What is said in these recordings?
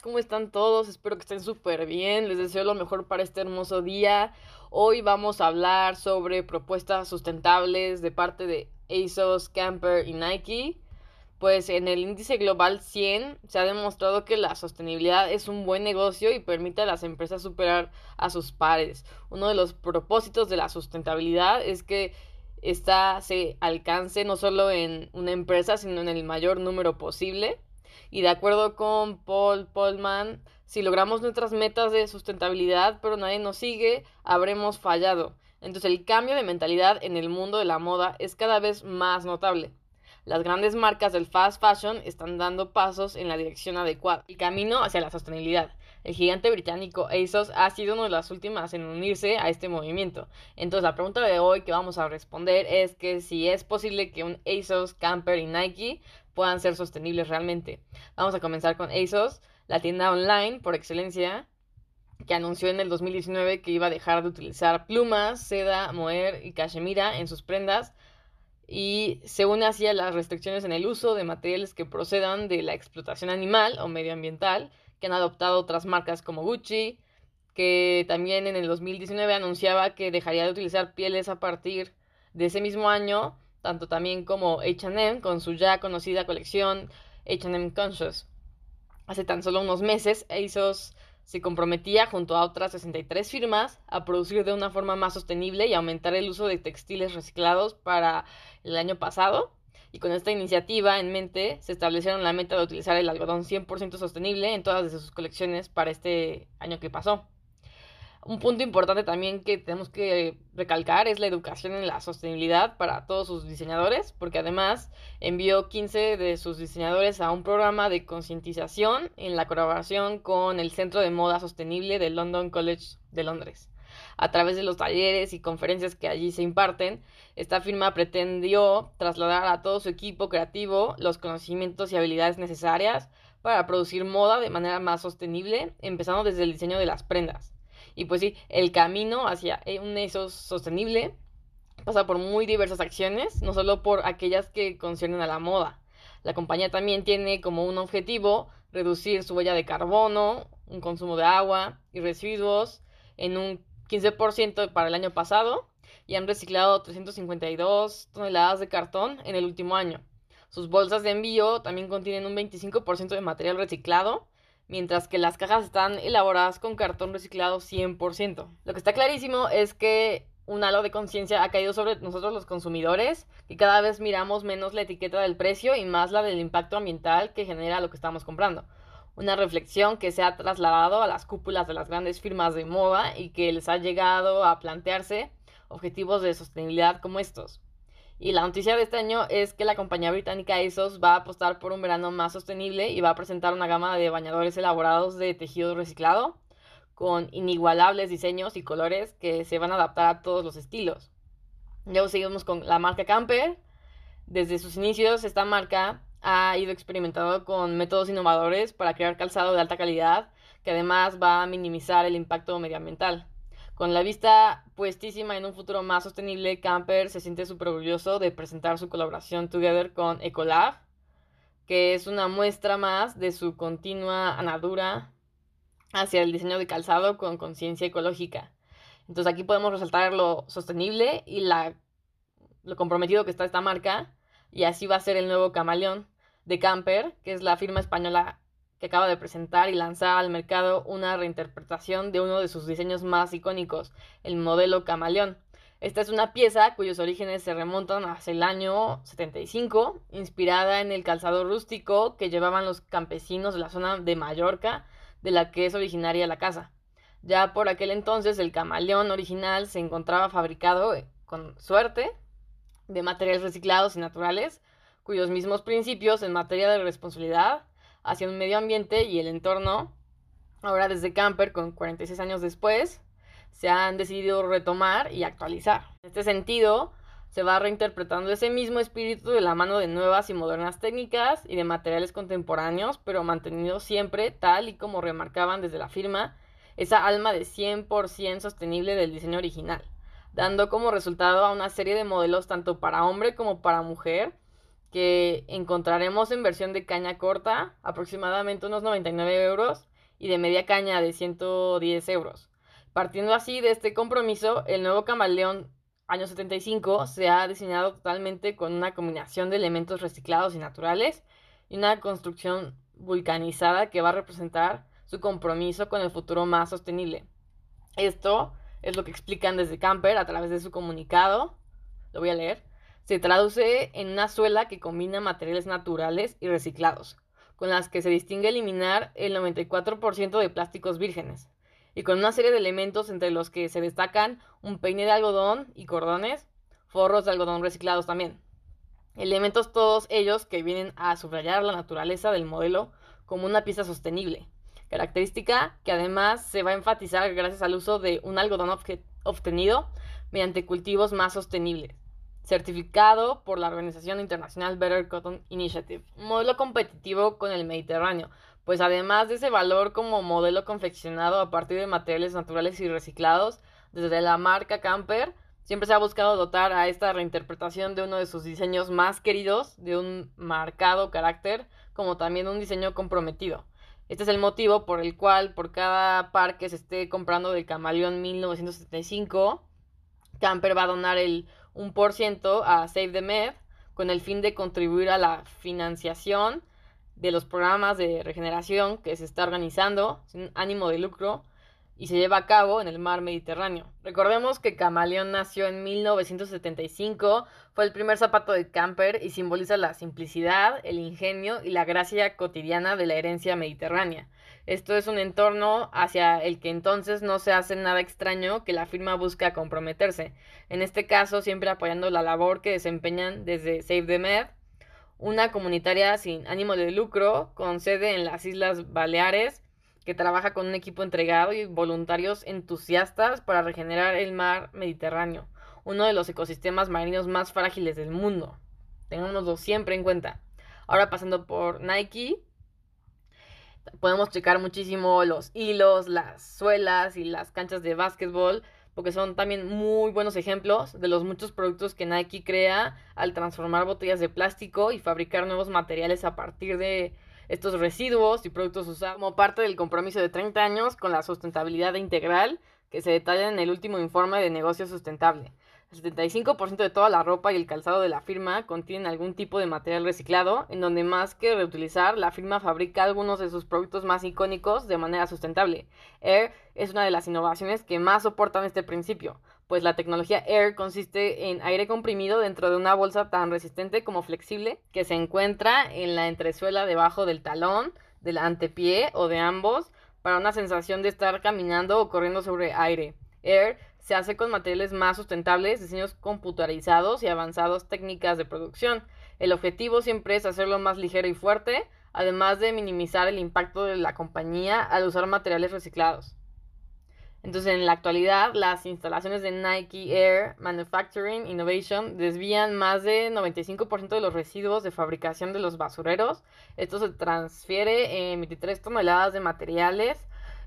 ¿Cómo están todos? Espero que estén súper bien, les deseo lo mejor para este hermoso día. Hoy vamos a hablar sobre propuestas sustentables de parte de ASOS, Camper y Nike. Pues en el índice global 100 se ha demostrado que la sostenibilidad es un buen negocio y permite a las empresas superar a sus pares. Uno de los propósitos de la sustentabilidad es que esta se alcance no solo en una empresa, sino en el mayor número posible. Y de acuerdo con Paul Polman, si logramos nuestras metas de sustentabilidad, pero nadie nos sigue, habremos fallado. Entonces el cambio de mentalidad en el mundo de la moda es cada vez más notable. Las grandes marcas del fast fashion están dando pasos en la dirección adecuada, el camino hacia la sostenibilidad. El gigante británico ASOS ha sido una de las últimas en unirse a este movimiento. Entonces la pregunta de hoy que vamos a responder es que si es posible que un ASOS, Camper y Nike puedan ser sostenibles realmente. Vamos a comenzar con ASOS, la tienda online por excelencia, que anunció en el 2019 que iba a dejar de utilizar plumas, seda, moher y cachemira en sus prendas y se une así a las restricciones en el uso de materiales que procedan de la explotación animal o medioambiental que han adoptado otras marcas como Gucci, que también en el 2019 anunciaba que dejaría de utilizar pieles a partir de ese mismo año, tanto también como HM con su ya conocida colección HM Conscious. Hace tan solo unos meses, ASOS se comprometía junto a otras 63 firmas a producir de una forma más sostenible y aumentar el uso de textiles reciclados para el año pasado. Y con esta iniciativa en mente se establecieron la meta de utilizar el algodón 100% sostenible en todas sus colecciones para este año que pasó. Un punto importante también que tenemos que recalcar es la educación en la sostenibilidad para todos sus diseñadores, porque además envió 15 de sus diseñadores a un programa de concientización en la colaboración con el Centro de Moda Sostenible del London College de Londres. A través de los talleres y conferencias que allí se imparten, esta firma pretendió trasladar a todo su equipo creativo los conocimientos y habilidades necesarias para producir moda de manera más sostenible, empezando desde el diseño de las prendas. Y pues sí, el camino hacia un eso sostenible pasa por muy diversas acciones, no solo por aquellas que conciernen a la moda. La compañía también tiene como un objetivo reducir su huella de carbono, un consumo de agua y residuos en un 15% para el año pasado y han reciclado 352 toneladas de cartón en el último año. Sus bolsas de envío también contienen un 25% de material reciclado mientras que las cajas están elaboradas con cartón reciclado 100%. Lo que está clarísimo es que un halo de conciencia ha caído sobre nosotros los consumidores, que cada vez miramos menos la etiqueta del precio y más la del impacto ambiental que genera lo que estamos comprando. Una reflexión que se ha trasladado a las cúpulas de las grandes firmas de moda y que les ha llegado a plantearse objetivos de sostenibilidad como estos. Y la noticia de este año es que la compañía británica ASOS va a apostar por un verano más sostenible y va a presentar una gama de bañadores elaborados de tejido reciclado con inigualables diseños y colores que se van a adaptar a todos los estilos. Luego seguimos con la marca Camper. Desde sus inicios esta marca ha ido experimentando con métodos innovadores para crear calzado de alta calidad que además va a minimizar el impacto medioambiental. Con la vista puestísima en un futuro más sostenible, Camper se siente súper orgulloso de presentar su colaboración Together con Ecolab, que es una muestra más de su continua anadura hacia el diseño de calzado con conciencia ecológica. Entonces aquí podemos resaltar lo sostenible y lo comprometido que está esta marca. Y así va a ser el nuevo camaleón de Camper, que es la firma española que acaba de presentar y lanzar al mercado una reinterpretación de uno de sus diseños más icónicos, el modelo camaleón. Esta es una pieza cuyos orígenes se remontan hacia el año 75, inspirada en el calzado rústico que llevaban los campesinos de la zona de Mallorca, de la que es originaria la casa. Ya por aquel entonces el camaleón original se encontraba fabricado eh, con suerte de materiales reciclados y naturales, cuyos mismos principios en materia de responsabilidad hacia el medio ambiente y el entorno, ahora desde Camper, con 46 años después, se han decidido retomar y actualizar. En este sentido, se va reinterpretando ese mismo espíritu de la mano de nuevas y modernas técnicas y de materiales contemporáneos, pero mantenido siempre tal y como remarcaban desde la firma esa alma de 100% sostenible del diseño original, dando como resultado a una serie de modelos tanto para hombre como para mujer que encontraremos en versión de caña corta, aproximadamente unos 99 euros, y de media caña de 110 euros. Partiendo así de este compromiso, el nuevo camaleón año 75 se ha diseñado totalmente con una combinación de elementos reciclados y naturales y una construcción vulcanizada que va a representar su compromiso con el futuro más sostenible. Esto es lo que explican desde Camper a través de su comunicado. Lo voy a leer. Se traduce en una suela que combina materiales naturales y reciclados, con las que se distingue eliminar el 94% de plásticos vírgenes, y con una serie de elementos entre los que se destacan un peine de algodón y cordones, forros de algodón reciclados también. Elementos todos ellos que vienen a subrayar la naturaleza del modelo como una pieza sostenible, característica que además se va a enfatizar gracias al uso de un algodón obtenido mediante cultivos más sostenibles, certificado por la Organización Internacional Better Cotton Initiative, un modelo competitivo con el Mediterráneo, pues además de ese valor como modelo confeccionado a partir de materiales naturales y reciclados, desde la marca Camper, siempre se ha buscado dotar a esta reinterpretación de uno de sus diseños más queridos, de un marcado carácter, como también un diseño comprometido. Este es el motivo por el cual por cada par que se esté comprando del Camaleón 1975, Camper va a donar el 1% a Save the Med con el fin de contribuir a la financiación de los programas de regeneración que se está organizando sin ánimo de lucro y se lleva a cabo en el mar Mediterráneo. Recordemos que Camaleón nació en 1975, fue el primer zapato de camper y simboliza la simplicidad, el ingenio y la gracia cotidiana de la herencia mediterránea. Esto es un entorno hacia el que entonces no se hace nada extraño que la firma busca comprometerse, en este caso siempre apoyando la labor que desempeñan desde Save the Med, una comunitaria sin ánimo de lucro, con sede en las Islas Baleares, que trabaja con un equipo entregado y voluntarios entusiastas para regenerar el mar Mediterráneo, uno de los ecosistemas marinos más frágiles del mundo. Tengámoslo siempre en cuenta. Ahora pasando por Nike, podemos checar muchísimo los hilos, las suelas y las canchas de básquetbol porque son también muy buenos ejemplos de los muchos productos que Nike crea al transformar botellas de plástico y fabricar nuevos materiales a partir de estos residuos y productos usados como parte del compromiso de 30 años con la sustentabilidad integral que se detalla en el último informe de negocio sustentable. El 75% de toda la ropa y el calzado de la firma contienen algún tipo de material reciclado, en donde más que reutilizar, la firma fabrica algunos de sus productos más icónicos de manera sustentable. Air es una de las innovaciones que más soportan este principio, pues la tecnología Air consiste en aire comprimido dentro de una bolsa tan resistente como flexible que se encuentra en la entresuela debajo del talón, del antepié o de ambos, para una sensación de estar caminando o corriendo sobre aire. Air se hace con materiales más sustentables, diseños computarizados y avanzados técnicas de producción. El objetivo siempre es hacerlo más ligero y fuerte, además de minimizar el impacto de la compañía al usar materiales reciclados. Entonces, en la actualidad, las instalaciones de Nike Air Manufacturing Innovation desvían más de 95% de los residuos de fabricación de los basureros. Esto se transfiere en 23 toneladas de materiales,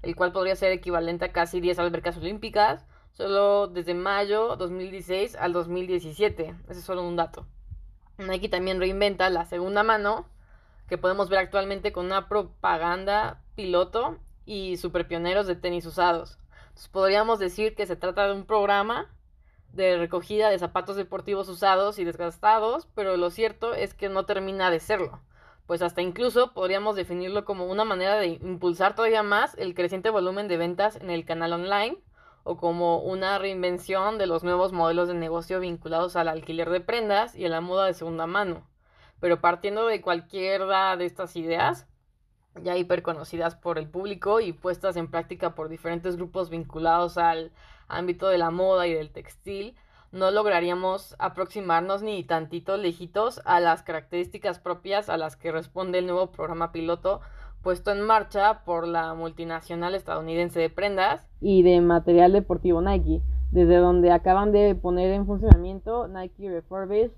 el cual podría ser equivalente a casi 10 albercas olímpicas solo desde mayo 2016 al 2017. Ese es solo un dato. Nike también reinventa la segunda mano, que podemos ver actualmente con una propaganda piloto y super pioneros de tenis usados. podríamos decir que se trata de un programa de recogida de zapatos deportivos usados y desgastados, pero lo cierto es que no termina de serlo, pues hasta incluso podríamos definirlo como una manera de impulsar todavía más el creciente volumen de ventas en el canal online o como una reinvención de los nuevos modelos de negocio vinculados al alquiler de prendas y a la moda de segunda mano. Pero partiendo de cualquiera de estas ideas, ya hiperconocidas por el público y puestas en práctica por diferentes grupos vinculados al ámbito de la moda y del textil, no lograríamos aproximarnos ni tantito lejitos a las características propias a las que responde el nuevo programa piloto puesto en marcha por la multinacional estadounidense de prendas y de material deportivo Nike, desde donde acaban de poner en funcionamiento Nike Refurbished,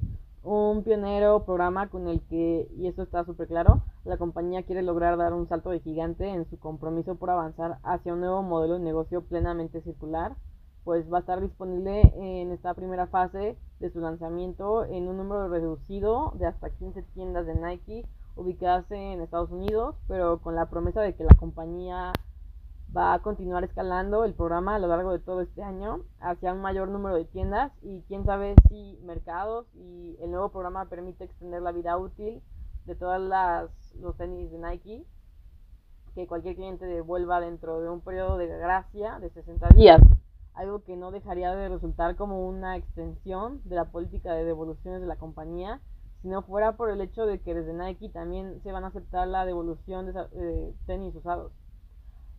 un pionero programa con el que, y esto está súper claro, la compañía quiere lograr dar un salto de gigante en su compromiso por avanzar hacia un nuevo modelo de negocio plenamente circular, pues va a estar disponible en esta primera fase de su lanzamiento en un número reducido de hasta 15 tiendas de Nike ubicadas en Estados Unidos, pero con la promesa de que la compañía va a continuar escalando el programa a lo largo de todo este año hacia un mayor número de tiendas y quién sabe si mercados y el nuevo programa permite extender la vida útil de todas las los tenis de Nike que cualquier cliente devuelva dentro de un periodo de gracia de 60 días, algo que no dejaría de resultar como una extensión de la política de devoluciones de la compañía si no fuera por el hecho de que desde Nike también se van a aceptar la devolución de eh, tenis usados,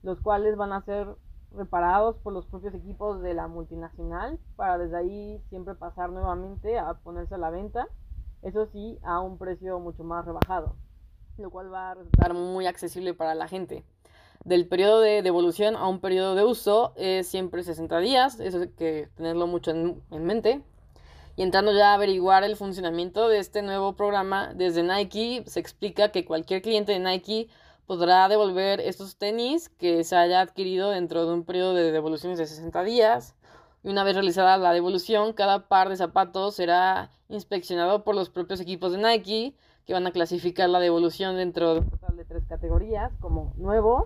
los cuales van a ser reparados por los propios equipos de la multinacional para desde ahí siempre pasar nuevamente a ponerse a la venta, eso sí, a un precio mucho más rebajado, lo cual va a resultar muy accesible para la gente. Del periodo de devolución a un periodo de uso es siempre 60 días, eso hay que tenerlo mucho en mente. Y entrando ya a averiguar el funcionamiento de este nuevo programa, desde Nike se explica que cualquier cliente de Nike podrá devolver estos tenis que se haya adquirido dentro de un periodo de devoluciones de 60 días. Y una vez realizada la devolución, cada par de zapatos será inspeccionado por los propios equipos de Nike, que van a clasificar la devolución dentro de total de tres categorías, como nuevo,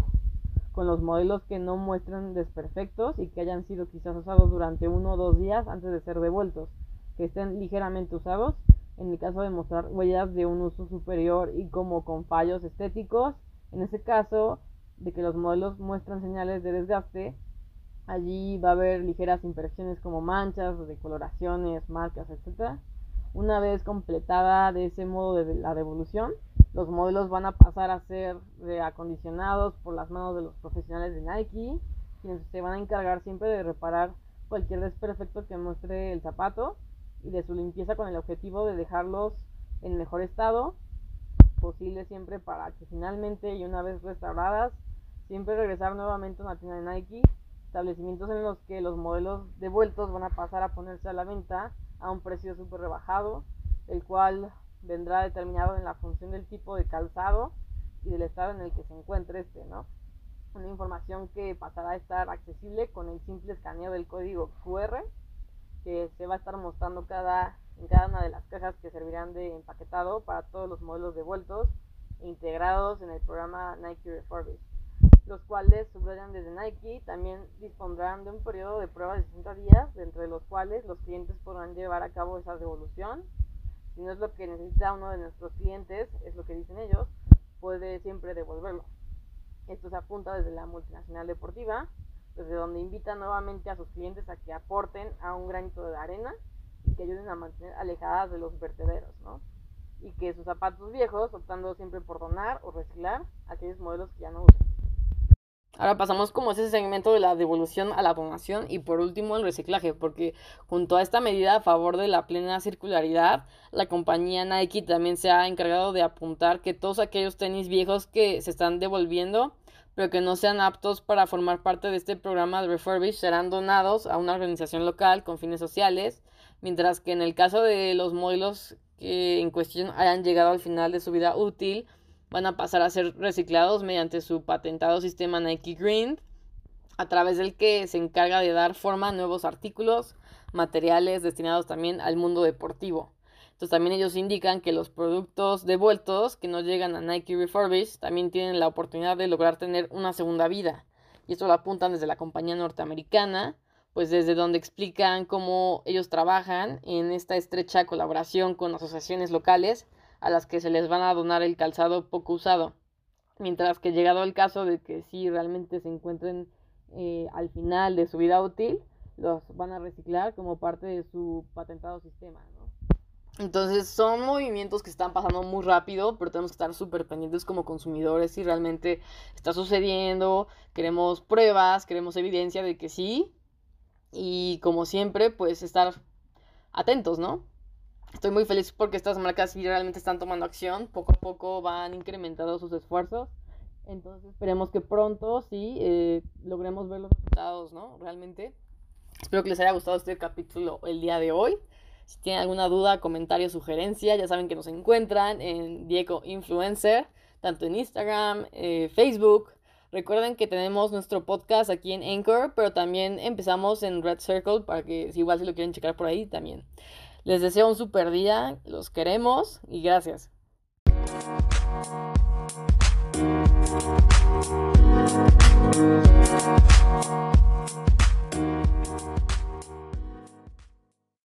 con los modelos que no muestran desperfectos y que hayan sido quizás usados durante uno o dos días antes de ser devueltos que estén ligeramente usados, en el caso de mostrar huellas de un uso superior y como con fallos estéticos, en ese caso de que los modelos muestran señales de desgaste, allí va a haber ligeras imperfecciones como manchas, decoloraciones, marcas, etc. Una vez completada de ese modo de la devolución, los modelos van a pasar a ser reacondicionados por las manos de los profesionales de Nike, quienes se van a encargar siempre de reparar cualquier desperfecto que muestre el zapato y de su limpieza con el objetivo de dejarlos en mejor estado posible siempre para que finalmente y una vez restauradas siempre regresar nuevamente a una tienda de Nike establecimientos en los que los modelos devueltos van a pasar a ponerse a la venta a un precio súper rebajado el cual vendrá determinado en la función del tipo de calzado y del estado en el que se encuentre este, ¿no? Una información que pasará a estar accesible con el simple escaneo del código QR que se va a estar mostrando cada, en cada una de las cajas que servirán de empaquetado para todos los modelos devueltos e integrados en el programa Nike Refurbish, los cuales subrayan desde Nike también dispondrán de un periodo de prueba de 60 días, dentro de los cuales los clientes podrán llevar a cabo esa devolución. Si no es lo que necesita uno de nuestros clientes, es lo que dicen ellos, puede siempre devolverlo. Esto se apunta desde la multinacional deportiva desde donde invita nuevamente a sus clientes a que aporten a un granito de arena y que ayuden a mantener alejadas de los vertederos, ¿no? Y que sus zapatos viejos, optando siempre por donar o reciclar aquellos modelos que ya no usan. Ahora pasamos como ese segmento de la devolución a la donación y por último el reciclaje, porque junto a esta medida a favor de la plena circularidad, la compañía Nike también se ha encargado de apuntar que todos aquellos tenis viejos que se están devolviendo pero que no sean aptos para formar parte de este programa de refurbish serán donados a una organización local con fines sociales, mientras que en el caso de los modelos que en cuestión hayan llegado al final de su vida útil, van a pasar a ser reciclados mediante su patentado sistema Nike Green, a través del que se encarga de dar forma a nuevos artículos, materiales destinados también al mundo deportivo. Entonces también ellos indican que los productos devueltos que no llegan a Nike Refurbish también tienen la oportunidad de lograr tener una segunda vida. y esto lo apuntan desde la compañía norteamericana, pues desde donde explican cómo ellos trabajan en esta estrecha colaboración con asociaciones locales a las que se les van a donar el calzado poco usado. Mientras que llegado el caso de que sí realmente se encuentren eh, al final de su vida útil, los van a reciclar como parte de su patentado sistema. Entonces son movimientos que están pasando muy rápido, pero tenemos que estar súper pendientes como consumidores si realmente está sucediendo, queremos pruebas, queremos evidencia de que sí, y como siempre, pues estar atentos, ¿no? Estoy muy feliz porque estas marcas sí realmente están tomando acción, poco a poco van incrementando sus esfuerzos, entonces esperemos que pronto sí eh, logremos ver los resultados, ¿no? Realmente. Espero que les haya gustado este capítulo el día de hoy. Si tienen alguna duda, comentario, sugerencia, ya saben que nos encuentran en Diego Influencer, tanto en Instagram, eh, Facebook. Recuerden que tenemos nuestro podcast aquí en Anchor, pero también empezamos en Red Circle para que si igual si lo quieren checar por ahí también. Les deseo un super día, los queremos y gracias.